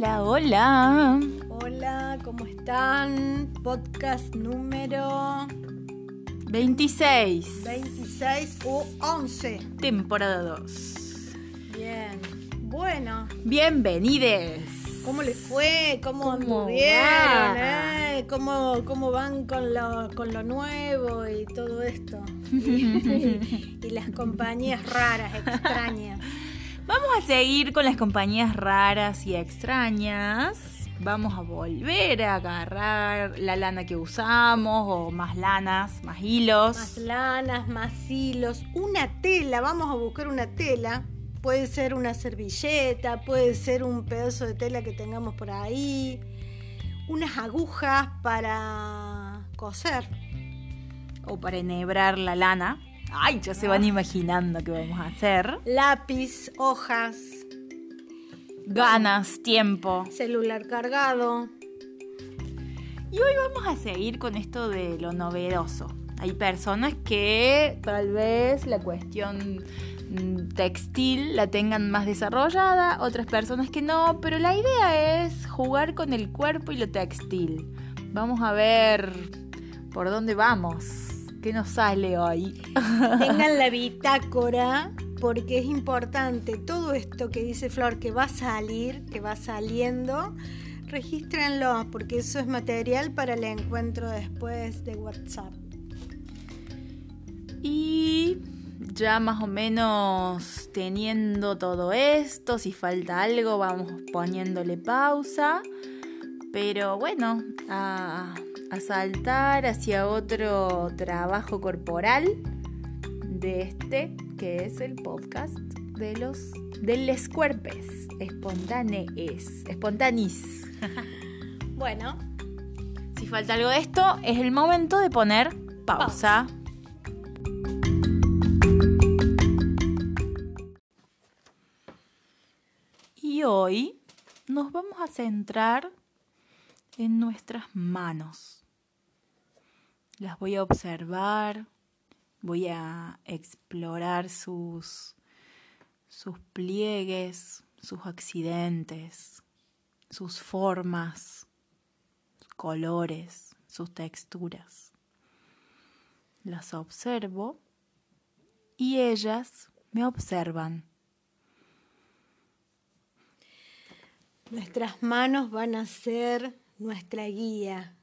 Hola, hola. Hola, ¿cómo están? Podcast número 26. 26 u 11. Temporada 2. Bien. Bueno, Bienvenides. ¿cómo les fue? ¿Cómo, ¿Cómo anduvieron? eh? ¿Cómo, ¿Cómo van con lo, con lo nuevo y todo esto? y las compañías raras, extrañas. Vamos a seguir con las compañías raras y extrañas. Vamos a volver a agarrar la lana que usamos o más lanas, más hilos. Más lanas, más hilos, una tela, vamos a buscar una tela. Puede ser una servilleta, puede ser un pedazo de tela que tengamos por ahí, unas agujas para coser. O para enhebrar la lana. Ay, ya se van imaginando qué vamos a hacer. Lápiz, hojas, Ganas, tiempo. celular cargado. Y hoy vamos a seguir con esto de lo novedoso. Hay personas que tal vez la cuestión mm, textil la tengan más desarrollada, otras personas que no, pero la idea es jugar con el cuerpo y lo textil. Vamos a ver por dónde vamos, nos sale hoy. Tengan la bitácora porque es importante todo esto que dice Flor que va a salir, que va saliendo. Regístrenlo porque eso es material para el encuentro después de WhatsApp. Y ya más o menos teniendo todo esto, si falta algo vamos poniéndole pausa. Pero bueno, a, a saltar hacia otro trabajo corporal de este, que es el podcast de los de les cuerpes espontánees, espontanis. Bueno, Si falta algo de esto, es el momento de poner pausa. Y hoy nos vamos a centrar en nuestras manos. Las voy a observar, voy a explorar sus, sus pliegues, sus accidentes, sus formas, sus colores, sus texturas. Las observo y ellas me observan. nuestras manos van a ser nuestra guía.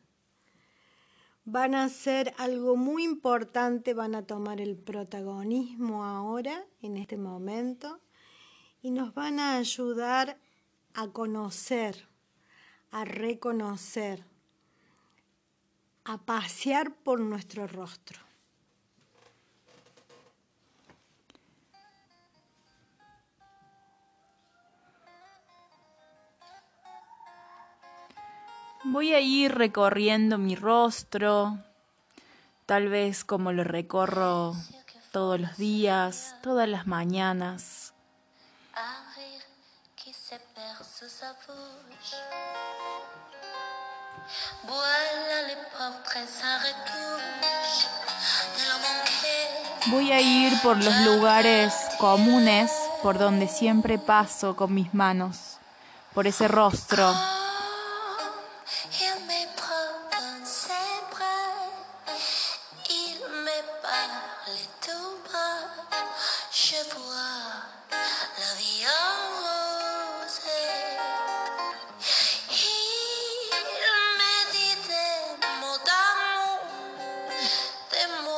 Van a ser algo muy importante, van a tomar el protagonismo ahora, en este momento, y nos van a ayudar a conocer, a reconocer, a pasear por nuestro rostro. Voy a ir recorriendo mi rostro, tal vez como lo recorro todos los días, todas las mañanas. Voy a ir por los lugares comunes por donde siempre paso con mis manos, por ese rostro.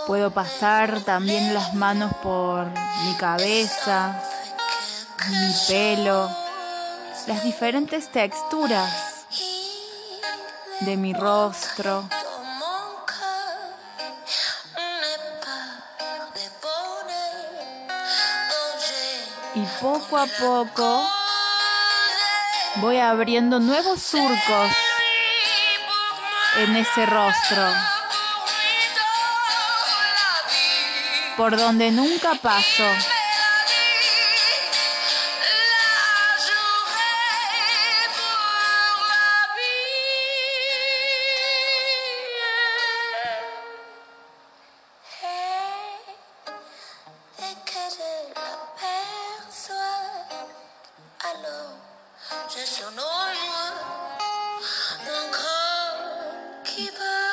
Puedo pasar también las manos por mi cabeza, mi pelo, las diferentes texturas de mi rostro. Y poco a poco voy abriendo nuevos surcos en ese rostro, por donde nunca paso. Bat.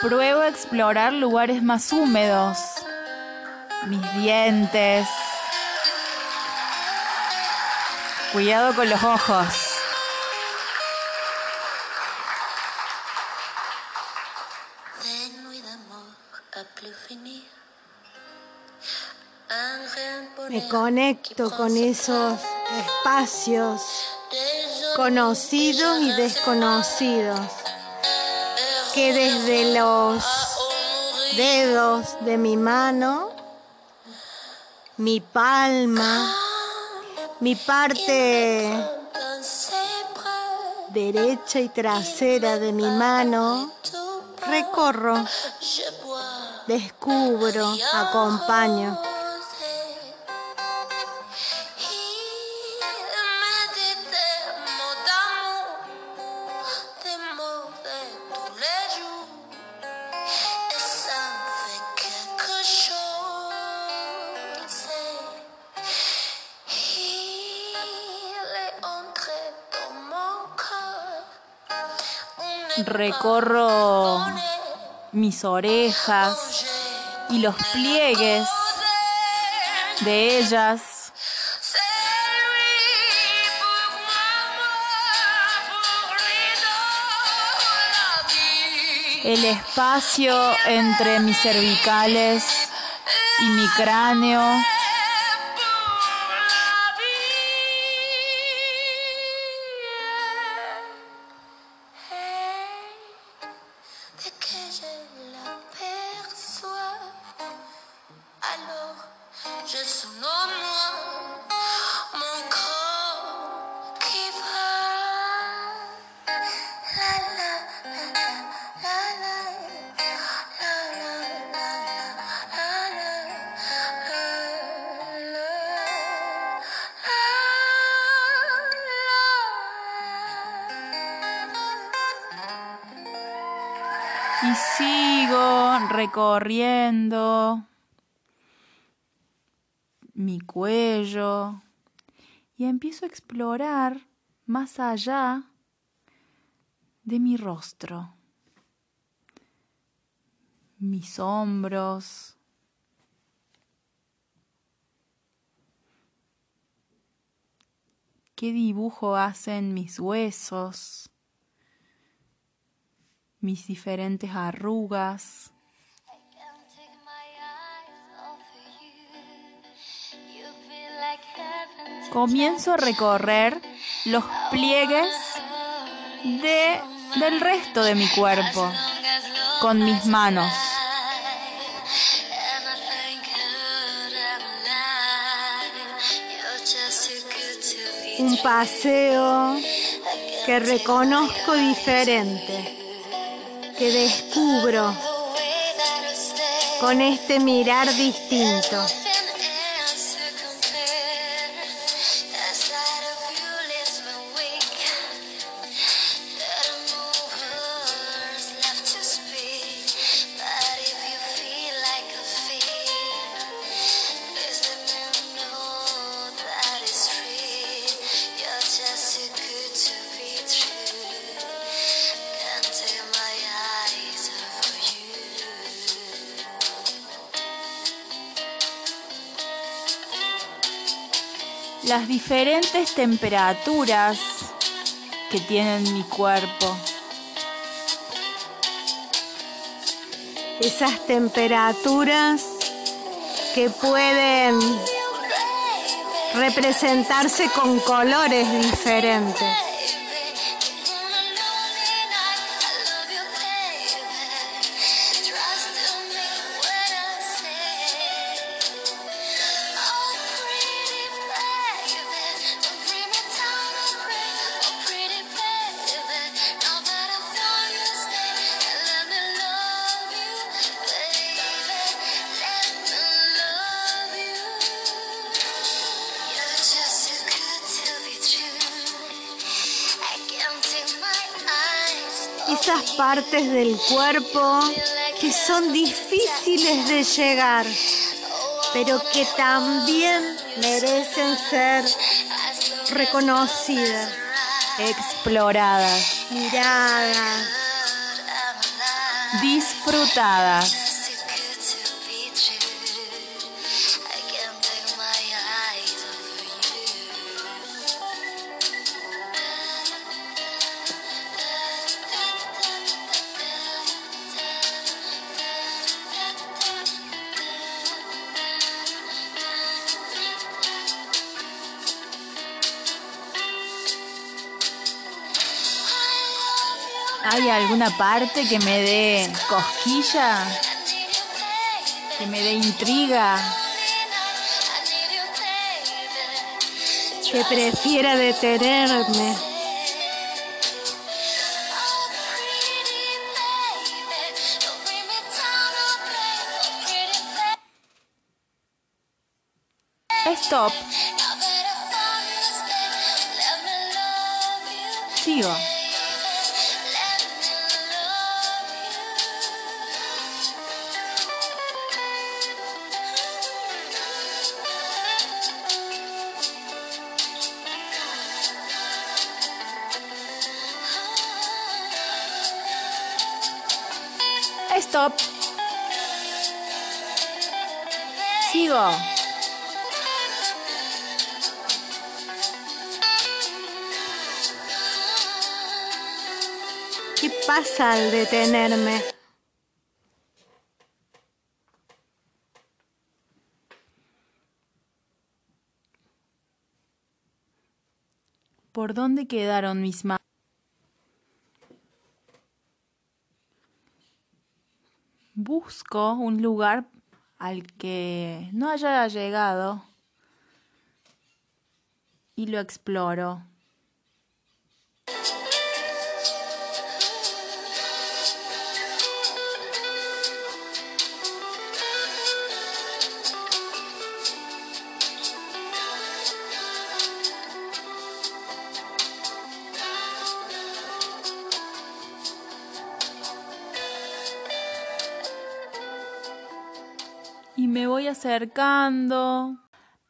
Pruebo a explorar lugares más húmedos. Mis dientes. Cuidado con los ojos. Me conecto con esos espacios conocidos y desconocidos que desde los dedos de mi mano, mi palma, mi parte bras. derecha y trasera de mi mano, bas, recorro, descubro, acompaño. Recorro mis orejas y los pliegues de ellas. El espacio entre mis cervicales y mi cráneo. Y sigo recorriendo mi cuello y empiezo a explorar más allá de mi rostro, mis hombros, qué dibujo hacen mis huesos, like heaven to Comienzo a recorrer los pliegues de, del resto de mi cuerpo con mis manos. Un paseo que reconozco diferente, que descubro con este mirar distinto. Las diferentes temperaturas que tiene mi cuerpo. Esas temperaturas que pueden representarse con colores diferentes. Esas partes del cuerpo que son difíciles de llegar, pero que también merecen ser reconocidas. exploradas, miradas, disfrutadas. ¿Hay alguna parte que me dé cosquilla? ¿Que me dé intriga? que prefiera detenerme. Stop. Sigo. ¿Qué pasa al detenerme? ¿Por dónde quedaron mis manos? Busco un lugar al que no haya llegado y lo exploro. Acercando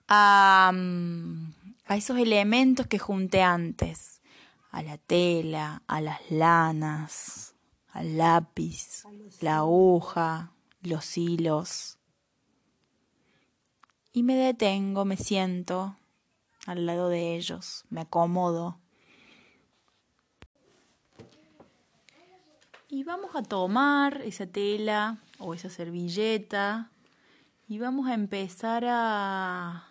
a, mm, a esos elementos que junté antes, a la tela, a las lanas, al lápiz, la aguja, los hilos. Y me detengo, me siento al lado de ellos, me acomodo. Y vamos a tomar esa tela o esa servilleta y vamos a empezar a,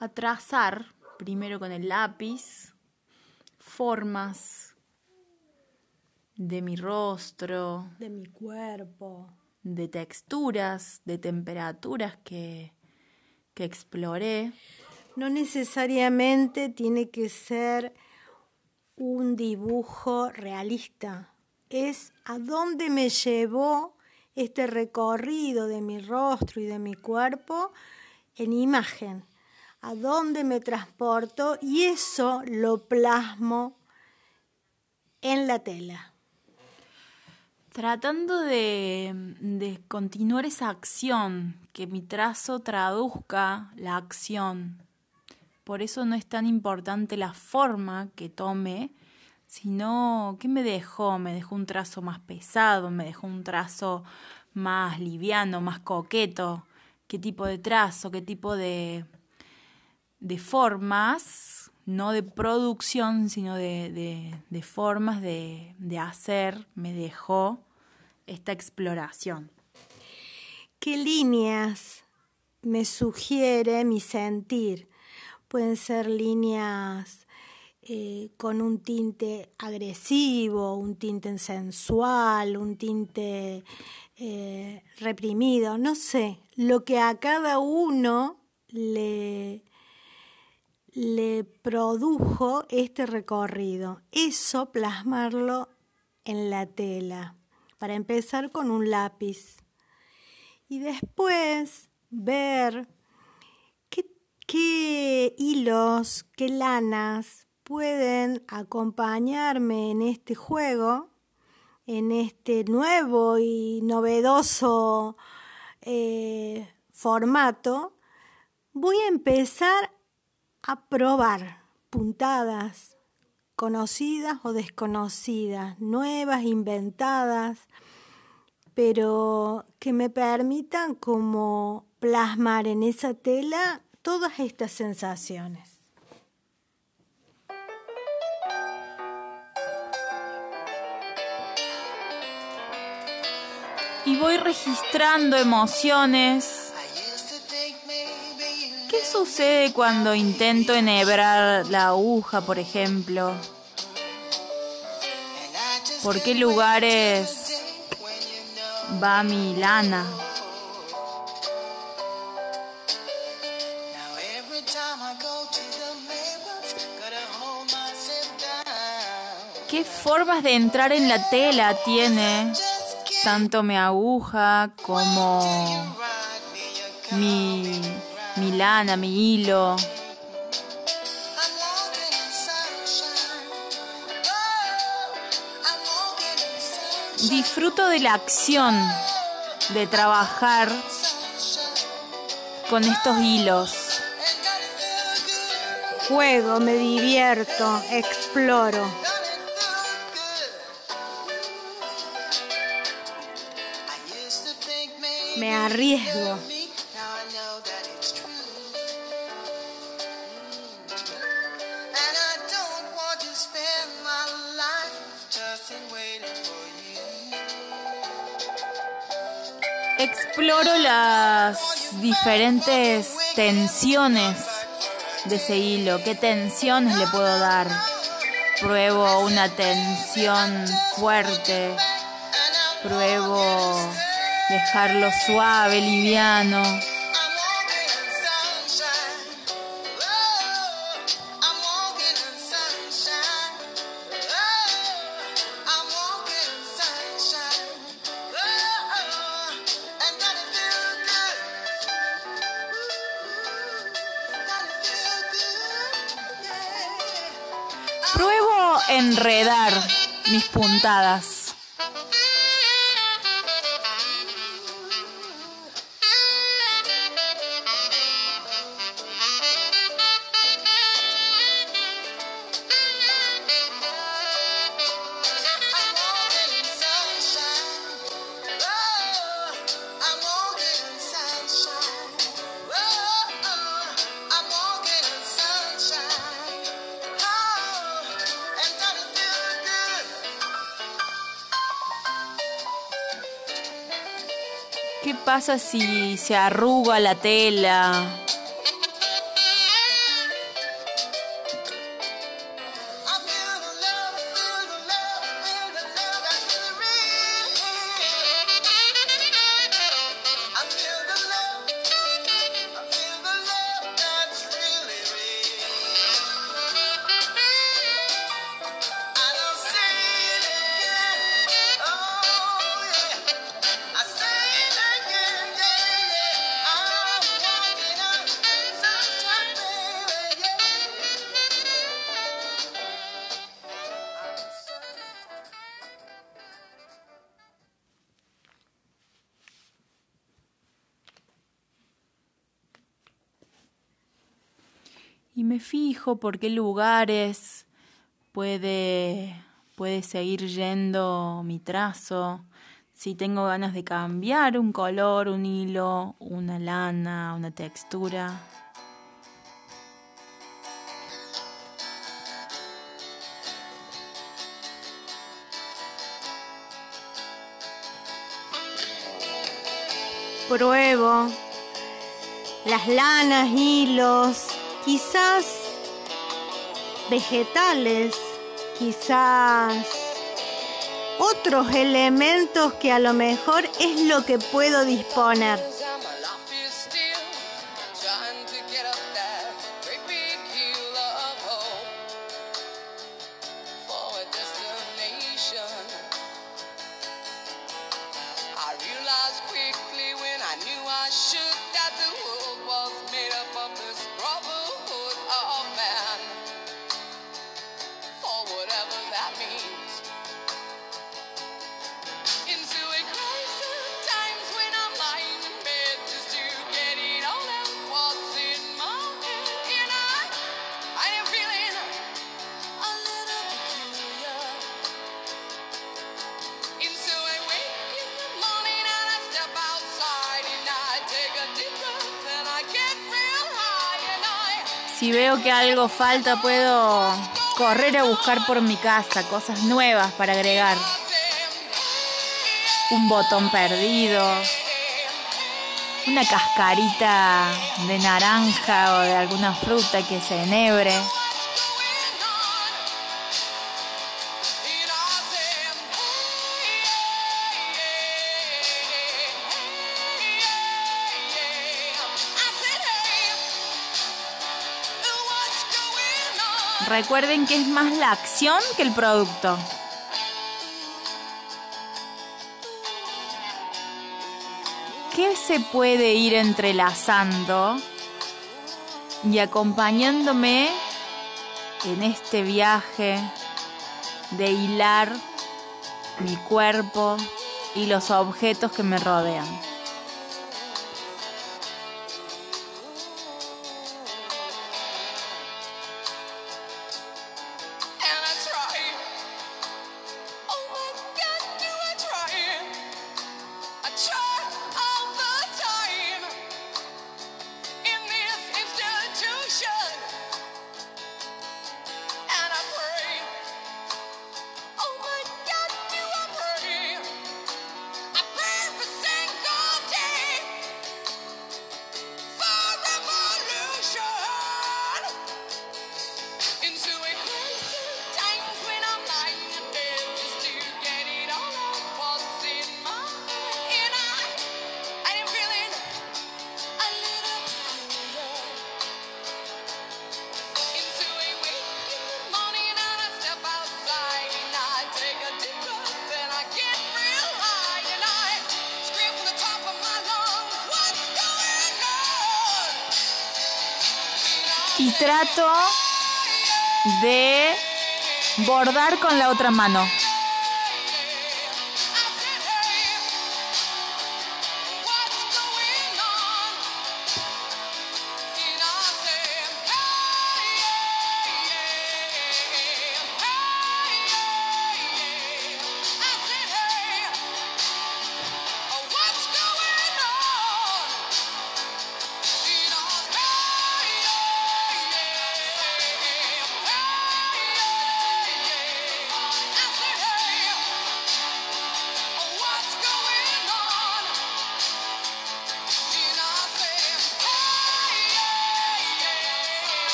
a trazar, primero con el lápiz, formas de mi rostro, De mi cuerpo. de texturas, de temperaturas que, que exploré. No necesariamente tiene que ser un dibujo realista. Es a dónde me llevó este recorrido de mi rostro y de mi cuerpo en imagen. A dónde me transporto y eso lo plasmo en la tela. Tratando de, de continuar esa acción, que mi trazo traduzca la acción. Por eso no es tan importante la forma que tome, sino qué me dejó. Me dejó un trazo más pesado, me dejó un trazo más liviano, más coqueto. ¿Qué tipo de trazo, qué tipo de, de formas, no de producción, sino de, de, de formas de, de hacer, me dejó esta exploración? ¿Qué líneas me sugiere mi sentir? Pueden ser líneas eh, con un tinte agresivo, un tinte sensual, un tinte eh, reprimido, no sé, lo que a cada uno le, le produjo este recorrido. Eso plasmarlo en la tela, para empezar con un lápiz. Y después ver qué, qué hilos, qué lanas pueden acompañarme en este juego, en este nuevo y novedoso eh, formato, voy a empezar a probar puntadas, conocidas o desconocidas, nuevas, inventadas, pero que me permitan como plasmar en esa tela todas estas sensaciones. Y voy registrando emociones. ¿Qué sucede cuando intento enhebrar la aguja, por ejemplo? ¿Por qué lugares va mi lana? ¿Qué formas de entrar en la tela tiene tanto mi aguja como mi, mi lana, mi hilo? Disfruto de la acción de trabajar con estos hilos. Juego, me divierto, exploro. Me arriesgo. Exploro las diferentes tensiones de ese hilo, qué tensiones le puedo dar. Pruebo una tensión fuerte, pruebo dejarlo suave, liviano. Pruebo enredar mis puntadas. ¿Qué pasa si se arruga la tela? Me fijo por qué lugares puede, puede seguir yendo mi trazo. Si tengo ganas de cambiar un color, un hilo, una lana, una textura. Pruebo las lanas, hilos, quizás vegetales, quizás otros elementos que a lo mejor es lo que puedo disponer. Que algo falta, puedo correr a buscar por mi casa cosas nuevas para agregar. Un botón perdido, una cascarita de naranja o de alguna fruta que se enhebre. Recuerden que es más la acción que el producto. ¿Qué se puede ir entrelazando y acompañándome en este viaje de hilar mi cuerpo y los objetos que me rodean? Trato de bordar con la otra mano.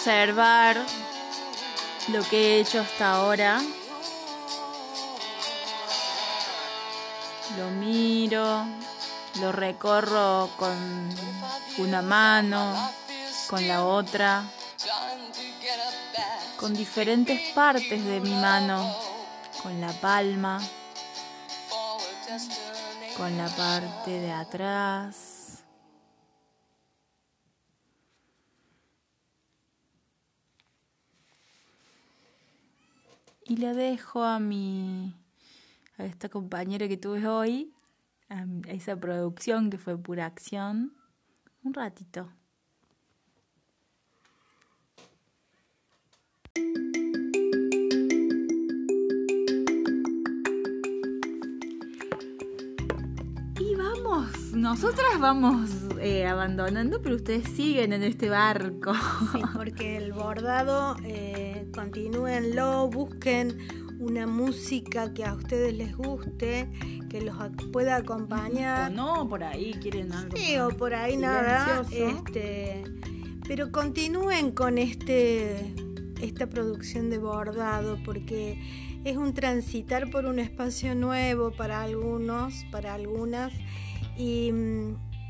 Observar lo que he hecho hasta ahora. Lo miro, lo recorro con una mano, con la otra, con diferentes partes de mi mano, con la palma, con la parte de atrás. Y le dejo a mi a esta compañera que tuve hoy, a, esa producción que fue pura acción, un ratito. Nosotras vamos eh, abandonando, pero ustedes siguen en este barco. Sí, porque el bordado, eh, continúenlo, busquen una música que a ustedes les guste, que los pueda O acompañar. no, por ahí quieren algo. Sí, o por ahí nada. Este, pero continúen con este esta producción de bordado porque es un transitar por un espacio nuevo para algunos, para algunas y,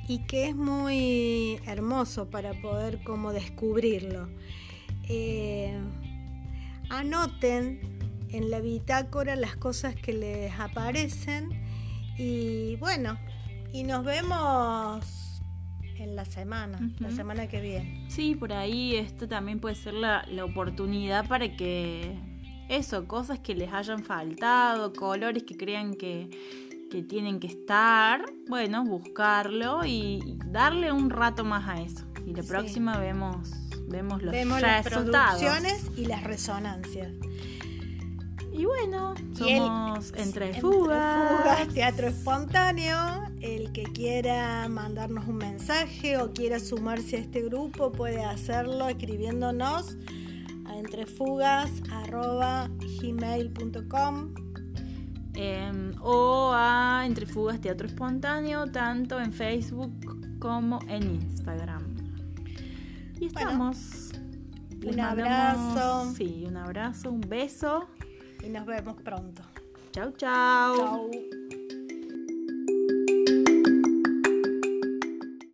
y que es muy hermoso para poder como descubrirlo. Eh, anoten en la bitácora las cosas que les aparecen y bueno, y nos vemos en la semana, la semana que viene. Sí, por ahí esto también puede ser la, la oportunidad para que eso, cosas que les hayan faltado, colores que crean que, que tienen que estar, bueno, buscarlo y darle un rato más a eso. Y la Sí. próxima vemos vemos los Vemos las resultados. producciones y las resonancias. Y bueno, Y el- somos Entre Entre Fugas. Fugas, Teatro Espontáneo. El que quiera mandarnos un mensaje o quiera sumarse a este grupo puede hacerlo escribiéndonos a entrefugas.gmail.com Em, o a Entre Fugas Teatro Espontáneo, tanto en Facebook como en Instagram. Y Bueno, estamos. un abrazo. Sí, un abrazo, un beso. y nos vemos pronto. Chau, chau. Chau.